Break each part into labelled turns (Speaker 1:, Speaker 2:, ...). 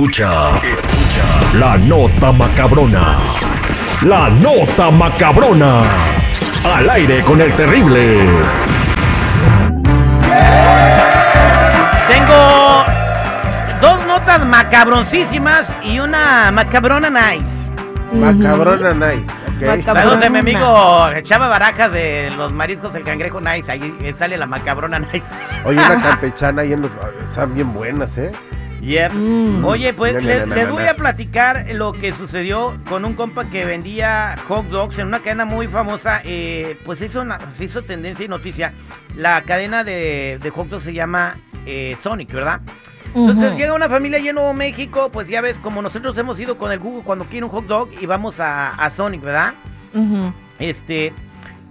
Speaker 1: Escucha, escucha la nota macabrona. La nota macabrona. Al aire con el terrible.
Speaker 2: Tengo dos notas macabroncísimas y una macabrona nice.
Speaker 3: Macabrona nice. ok.
Speaker 4: Macabrona.
Speaker 2: Saludos de mi amigo Chava Barajas de los mariscos El Cangrejo Nice. Ahí sale la macabrona nice.
Speaker 3: Oye, una campechana ahí en los. Están bien buenas, ¿eh?
Speaker 2: Yep.
Speaker 4: Mm.
Speaker 2: Oye, pues les, voy a platicar lo que sucedió con un compa que vendía hot dogs en una cadena muy famosa. eh, pues hizo, una- se hizo tendencia y noticia. La cadena de, de hot dogs se llama eh, Sonic, ¿verdad? Entonces llega una familia allí en Nuevo México, pues ya ves, como nosotros hemos ido con el Google cuando quiere un hot dog y vamos a, a Sonic, ¿verdad? Este,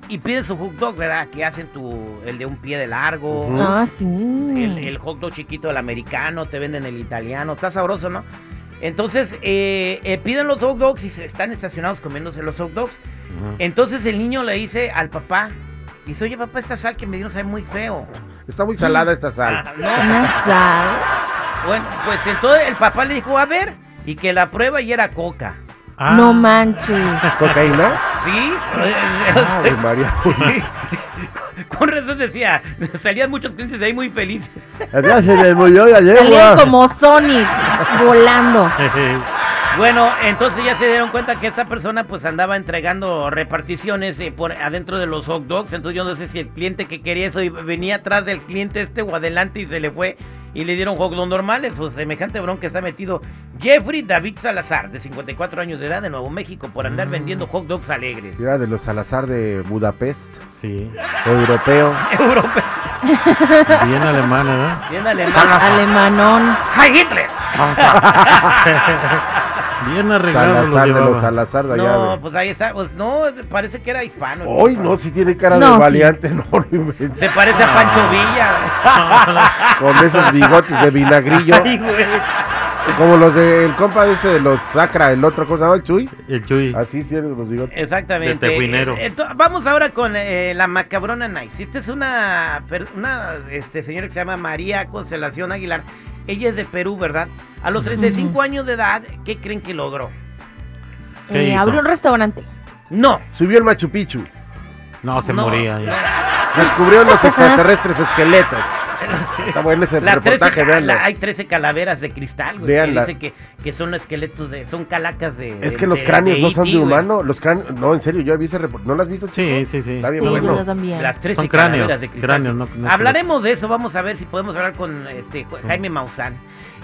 Speaker 2: y piden su hot dog, ¿verdad? Que hacen tu, el de un pie de largo.
Speaker 4: Ah, sí.
Speaker 2: el, el hot dog chiquito, el americano, te venden el italiano, está sabroso, ¿no? Entonces, eh, eh, piden los hot dogs y se están estacionados comiéndose los hot dogs. Entonces el niño le dice al papá, dice, oye papá, esta sal que me dieron sabe muy feo.
Speaker 3: Está muy salada esta
Speaker 2: Ah,
Speaker 3: sal.
Speaker 2: no,
Speaker 4: Una sal.
Speaker 2: Bueno, pues entonces el papá le dijo, a ver, y que la prueba y era coca.
Speaker 5: Ah.
Speaker 4: No manches.
Speaker 3: ¿Cocaína?
Speaker 2: ¿Sí?
Speaker 3: Ave María. pues.
Speaker 2: Con razón decía, salían muchos clientes de ahí muy felices.
Speaker 3: Ya se le murió la
Speaker 4: Salían como Sonic volando.
Speaker 2: Bueno, entonces ya se dieron cuenta que esta persona pues andaba entregando reparticiones eh, por adentro de los hot dogs, entonces yo no sé si el cliente que quería eso y venía atrás del cliente este o adelante y se le fue y le dieron hot dogs normales, pues semejante bronca está metido Jeffrey David Salazar, de 54 años de edad de Nuevo México, por andar
Speaker 5: Mm.
Speaker 2: vendiendo hot dogs alegres.
Speaker 3: Era de los Salazar de Budapest,
Speaker 5: Sí,
Speaker 3: europeo.
Speaker 2: Europeo,
Speaker 5: bien alemana, ¿no?
Speaker 2: bien alemán.
Speaker 4: Alemanón.
Speaker 2: ¡Hi Hitler!
Speaker 5: Bien arreglado lo
Speaker 3: Salazar de los. Salazar de allá.
Speaker 2: No,
Speaker 3: de-
Speaker 2: pues ahí está, pues no, parece que era hispano.
Speaker 3: Hoy no, si tiene cara
Speaker 4: No,
Speaker 3: de
Speaker 4: sí.
Speaker 3: valiente, no lo.
Speaker 2: Se parece a Pancho Villa.
Speaker 3: Con esos bigotes de vinagrillo.
Speaker 2: Ay, güey.
Speaker 3: Como los del compa ese de los Sacra, el otro cosa, ¿no? El Chuy.
Speaker 5: El Chuy.
Speaker 3: Así sí eres los bigotes.
Speaker 2: Exactamente.
Speaker 5: De tejuinero.
Speaker 2: Eh, vamos ahora con eh, la macabrona Nice. Esta es una, una este, señora que se llama María Constelación Aguilar. Ella es de Perú, ¿verdad? A los 35
Speaker 4: Ujú.
Speaker 2: años de edad, ¿qué creen que logró?
Speaker 5: ¿Qué
Speaker 4: Eh, abrió un restaurante.
Speaker 2: No.
Speaker 3: Subió el Machu Picchu.
Speaker 5: No, se
Speaker 2: no,
Speaker 5: moría ya.
Speaker 3: Descubrió los extraterrestres esqueletos. Está bueno ese
Speaker 2: Las 13
Speaker 3: reportaje,
Speaker 2: ca-
Speaker 3: véanlo.
Speaker 2: la- hay 13 calaveras de cristal, güey. Que
Speaker 3: Véanla.
Speaker 2: dice que, que son esqueletos de. Son calacas de.
Speaker 3: Es
Speaker 2: de-
Speaker 3: que los
Speaker 2: de-
Speaker 3: cráneos
Speaker 2: de
Speaker 3: no son
Speaker 2: E.T.,
Speaker 3: de humano. Los cráneos, no, en serio, yo vi ese reportaje. ¿No lo has visto,
Speaker 5: Sí,
Speaker 3: chico?
Speaker 5: sí, sí.
Speaker 3: Está bien
Speaker 4: Sí,
Speaker 3: bueno.
Speaker 4: yo también.
Speaker 2: Las 13
Speaker 5: Son cráneos,
Speaker 2: calaveras de cristal.
Speaker 5: cráneos, no- no
Speaker 2: Hablaremos de eso, vamos a ver si podemos hablar con este Jaime Maussan.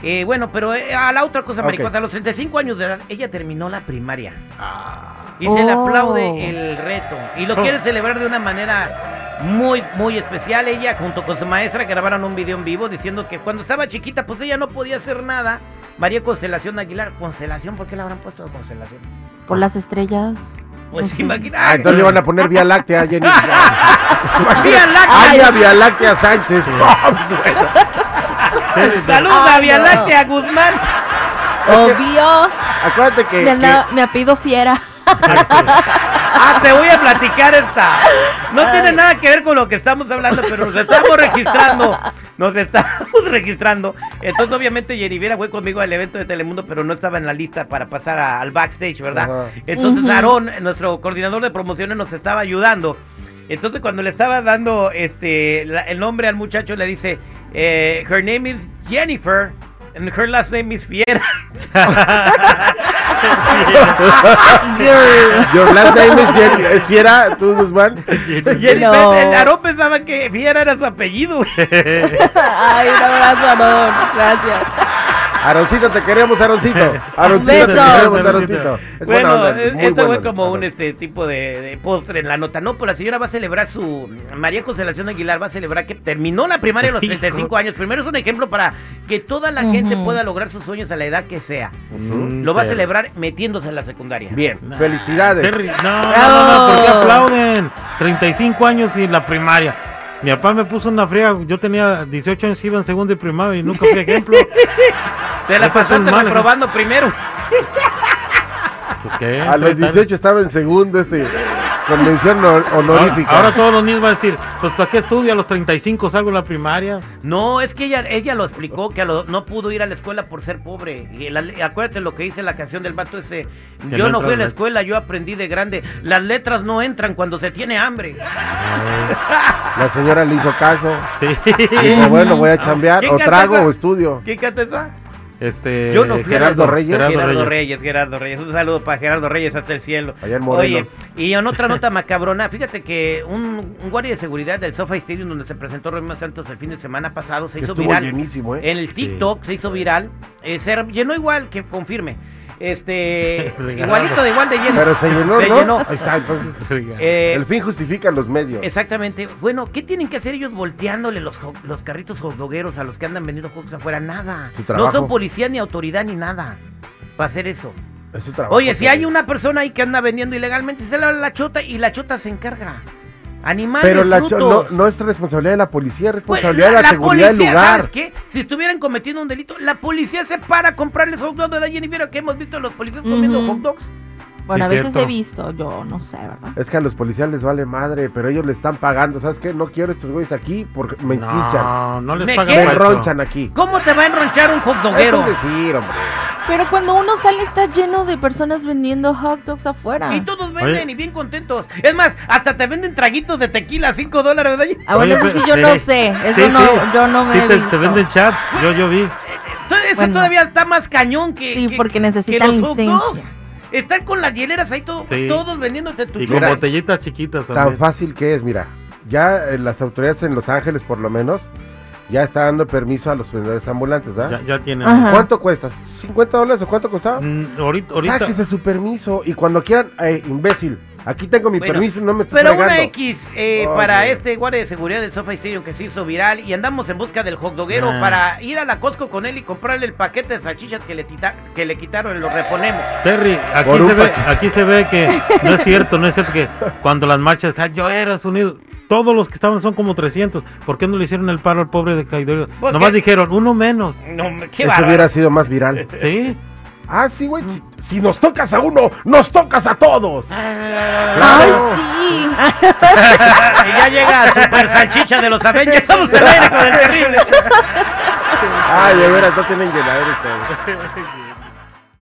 Speaker 2: Eh, bueno, pero eh, a la otra cosa,
Speaker 3: Ok.
Speaker 2: maricuata, a los 35 años de edad, ella terminó la primaria.
Speaker 5: Ah.
Speaker 2: Y se le
Speaker 4: Oh.
Speaker 2: aplaude el reto. Y lo
Speaker 5: Oh.
Speaker 2: quiere celebrar de una manera muy, muy especial. Ella, junto con su maestra, grabaron un video en vivo diciendo que cuando estaba chiquita, pues ella no podía hacer nada. María Constelación Aguilar. ¿Constelación? ¿Por qué la habrán puesto Constelación?
Speaker 4: Por las estrellas.
Speaker 2: Pues
Speaker 4: sé.
Speaker 2: imagina.
Speaker 3: Ah, entonces le van a poner Vía Láctea a Jenny.
Speaker 2: Vía Láctea.
Speaker 3: Ay, Vía Láctea Sánchez.
Speaker 2: Saludos a Vía. Láctea Guzmán.
Speaker 4: Obvio.
Speaker 3: Acuérdate que.
Speaker 4: Me,
Speaker 3: que-
Speaker 4: me fiera.
Speaker 2: Ah, te voy a platicar esta. No tiene nada que ver con lo que estamos hablando, pero nos estamos registrando. Nos estamos registrando. Entonces, obviamente, Yeriviera fue conmigo al evento de Telemundo, pero no estaba en la lista para pasar a- al backstage, ¿verdad?
Speaker 3: Ajá.
Speaker 2: Entonces,
Speaker 4: Ujú.
Speaker 2: Aarón, nuestro coordinador de promociones, nos estaba ayudando. Entonces, cuando le estaba dando este la- el nombre al muchacho, le dice: eh, Her name is Jennifer. And her last name is Fiera.
Speaker 3: Your last name is. ¿Es fiera tú, Guzmán?
Speaker 2: Jennifer,
Speaker 4: No.
Speaker 2: Aarón pensaba que Fiera era su apellido.
Speaker 4: Ay, un abrazo, Aarón. Gracias.
Speaker 3: Aroncito, te queremos, Aroncito. Aroncito, te queremos, Aroncito. Es
Speaker 2: Bueno, eh, esto
Speaker 3: buena
Speaker 2: fue como un este tipo de, de postre en la nota. No, pero la señora va a celebrar su. María Constelación Aguilar va a celebrar que terminó la primaria a los 35 años. Primero es un ejemplo para que toda la gente pueda lograr sus sueños a la edad que sea. Lo va a celebrar metiéndose en la secundaria.
Speaker 3: Bien,
Speaker 5: Nah,
Speaker 3: felicidades.
Speaker 5: No, no, no, ¿por qué aplauden? 35 años y la primaria. Mi papá me puso una friega, yo tenía 18 años, iba en segundo y primaria y nunca fui ejemplo.
Speaker 2: Te la pasaste
Speaker 5: malas.
Speaker 2: reprobando primero.
Speaker 5: Pues qué.
Speaker 3: A los 18 estaba en segundo este. Con mención hon-
Speaker 5: Ahora,
Speaker 3: honorífica.
Speaker 5: ahora todos los niños van a decir, pues ¿para qué estudio? A los 35 salgo de la primaria.
Speaker 2: No, es que ella, ella lo explicó, que a lo- no pudo ir a la escuela por ser pobre. Y la- acuérdate lo que dice la canción del vato ese.
Speaker 5: Que
Speaker 2: yo
Speaker 5: no
Speaker 2: no fui a la escuela, yo aprendí de grande. Las letras no entran cuando se tiene hambre.
Speaker 3: La señora le hizo caso.
Speaker 5: Sí.
Speaker 3: Dijo, bueno, voy a chambear,
Speaker 2: ¿Quién
Speaker 3: o trago
Speaker 2: esa?
Speaker 3: o estudio.
Speaker 2: ¿Quién canta esa?
Speaker 5: Este,
Speaker 2: Yo no fui a la
Speaker 3: Gerardo. Reyes.
Speaker 5: Gerardo
Speaker 2: Gerardo,
Speaker 5: Reyes.
Speaker 2: Reyes. Gerardo Reyes. Un saludo para Gerardo Reyes hasta el cielo.
Speaker 3: Allá en
Speaker 2: Oye, y en otra nota macabrona, fíjate que un, un guardia de seguridad del SoFi Stadium donde se presentó Romeo Santos el fin de semana pasado se hizo
Speaker 3: Estuvo
Speaker 2: viral.
Speaker 3: ¿eh?
Speaker 2: En el TikTok se hizo viral. eh, se llenó igual, que confirme. Este, igualito de igual de lleno.
Speaker 3: Pero se llenó,
Speaker 2: Se
Speaker 3: ¿no?
Speaker 2: llenó.
Speaker 3: Ahí está, entonces.
Speaker 2: Eh,
Speaker 3: el fin justifica los medios.
Speaker 2: Exactamente. Bueno, ¿qué tienen que hacer ellos volteándole los, los carritos hotdogueros a los que andan vendiendo dogs afuera? Nada.
Speaker 3: Su
Speaker 2: No son policía ni autoridad ni nada para hacer eso.
Speaker 3: Es su trabajo,
Speaker 2: Oye, si hay una persona ahí que anda vendiendo ilegalmente, se le la chota y la chota se encarga. Animales,
Speaker 3: Pero la no, no es responsabilidad de la policía, es
Speaker 2: Pues,
Speaker 3: responsabilidad de la, seguridad del
Speaker 2: policía,
Speaker 3: lugar.
Speaker 2: ¿sabes qué? Si estuvieran cometiendo un delito, la policía se para a comprarles hot dogs de Jennifer, que hemos visto a los policías comiendo
Speaker 4: Ujú.
Speaker 2: hot dogs.
Speaker 4: Bueno, a
Speaker 5: Sí,
Speaker 4: veces
Speaker 5: cierto.
Speaker 4: he visto, yo no sé, ¿verdad?
Speaker 3: Es que a los policías les vale madre, pero ellos le están pagando. ¿Sabes qué? No quiero estos güeyes aquí porque me enquinchan.
Speaker 5: No, no les
Speaker 2: ¿Me
Speaker 5: pagan?
Speaker 3: Me
Speaker 5: para eso.
Speaker 3: ronchan aquí.
Speaker 2: ¿Cómo te va a enronchar un hot
Speaker 3: Es
Speaker 2: doguero?
Speaker 3: un decir, hombre.
Speaker 4: Pero cuando uno sale está lleno de personas vendiendo hot dogs afuera.
Speaker 2: Y todos venden
Speaker 5: Oye.
Speaker 2: y bien contentos. Es más, hasta te venden traguitos de tequila a 5 dólares. ¿verdad?
Speaker 4: Ah, bueno,
Speaker 5: Oye,
Speaker 4: eso sí yo no sé, eso
Speaker 5: Sí,
Speaker 4: no,
Speaker 5: sí.
Speaker 4: yo no me
Speaker 5: Sí,
Speaker 4: he
Speaker 5: te,
Speaker 4: visto.
Speaker 5: te venden chats, yo, yo vi.
Speaker 2: Entonces, eso
Speaker 4: Bueno.
Speaker 2: todavía está más cañón que.
Speaker 4: Sí,
Speaker 2: que-
Speaker 4: porque
Speaker 2: que
Speaker 4: necesitan
Speaker 2: los hot dogs.
Speaker 4: licencia.
Speaker 2: Están con las hieleras ahí todo-
Speaker 5: Sí.
Speaker 2: todos vendiéndote tu
Speaker 5: Y con botellitas chiquitas
Speaker 3: Tan
Speaker 5: también.
Speaker 3: fácil que es, mira. Ya eh, las autoridades en Los Ángeles, por lo menos, ya está dando permiso a los vendedores ambulantes, ¿ah?
Speaker 5: Ya, ya tienen.
Speaker 4: Ajá.
Speaker 3: ¿Cuánto cuesta? ¿50 dólares o cuánto costaba?
Speaker 5: Mm, ahorita, ahorita.
Speaker 3: Sáquese su permiso y cuando quieran, eh, imbécil, aquí tengo mi
Speaker 2: Bueno,
Speaker 3: permiso y no me estás
Speaker 2: Pero una. X eh, para este guardia de seguridad del SoFi Stadium que se hizo viral y andamos en busca del hot doguero
Speaker 5: Ah.
Speaker 2: para ir a la Costco con él y comprarle el paquete de salchichas que le, tita- que le quitaron y lo reponemos.
Speaker 5: Terry, aquí
Speaker 3: Por
Speaker 5: se, ve, aquí se ve que no es cierto, no es cierto que cuando las marchas, "Ah, yo eras unido, todos los que estaban son como 300. ¿Por qué no le hicieron el paro al pobre de Caidero?
Speaker 2: ¿Por
Speaker 5: Nomás
Speaker 2: qué?
Speaker 5: dijeron, uno menos.
Speaker 2: No, qué
Speaker 3: Eso
Speaker 2: bárbaro.
Speaker 3: hubiera sido más viral.
Speaker 5: ¿Sí?
Speaker 3: Ah, sí, güey. Si, si nos tocas a uno, nos tocas a todos.
Speaker 2: Ah,
Speaker 4: Ay, sí.
Speaker 2: Y ya llega Super Salchicha de los Avengers. Estamos al aire con el terrible.
Speaker 3: Ay, de veras, no tienen llenadera ustedes.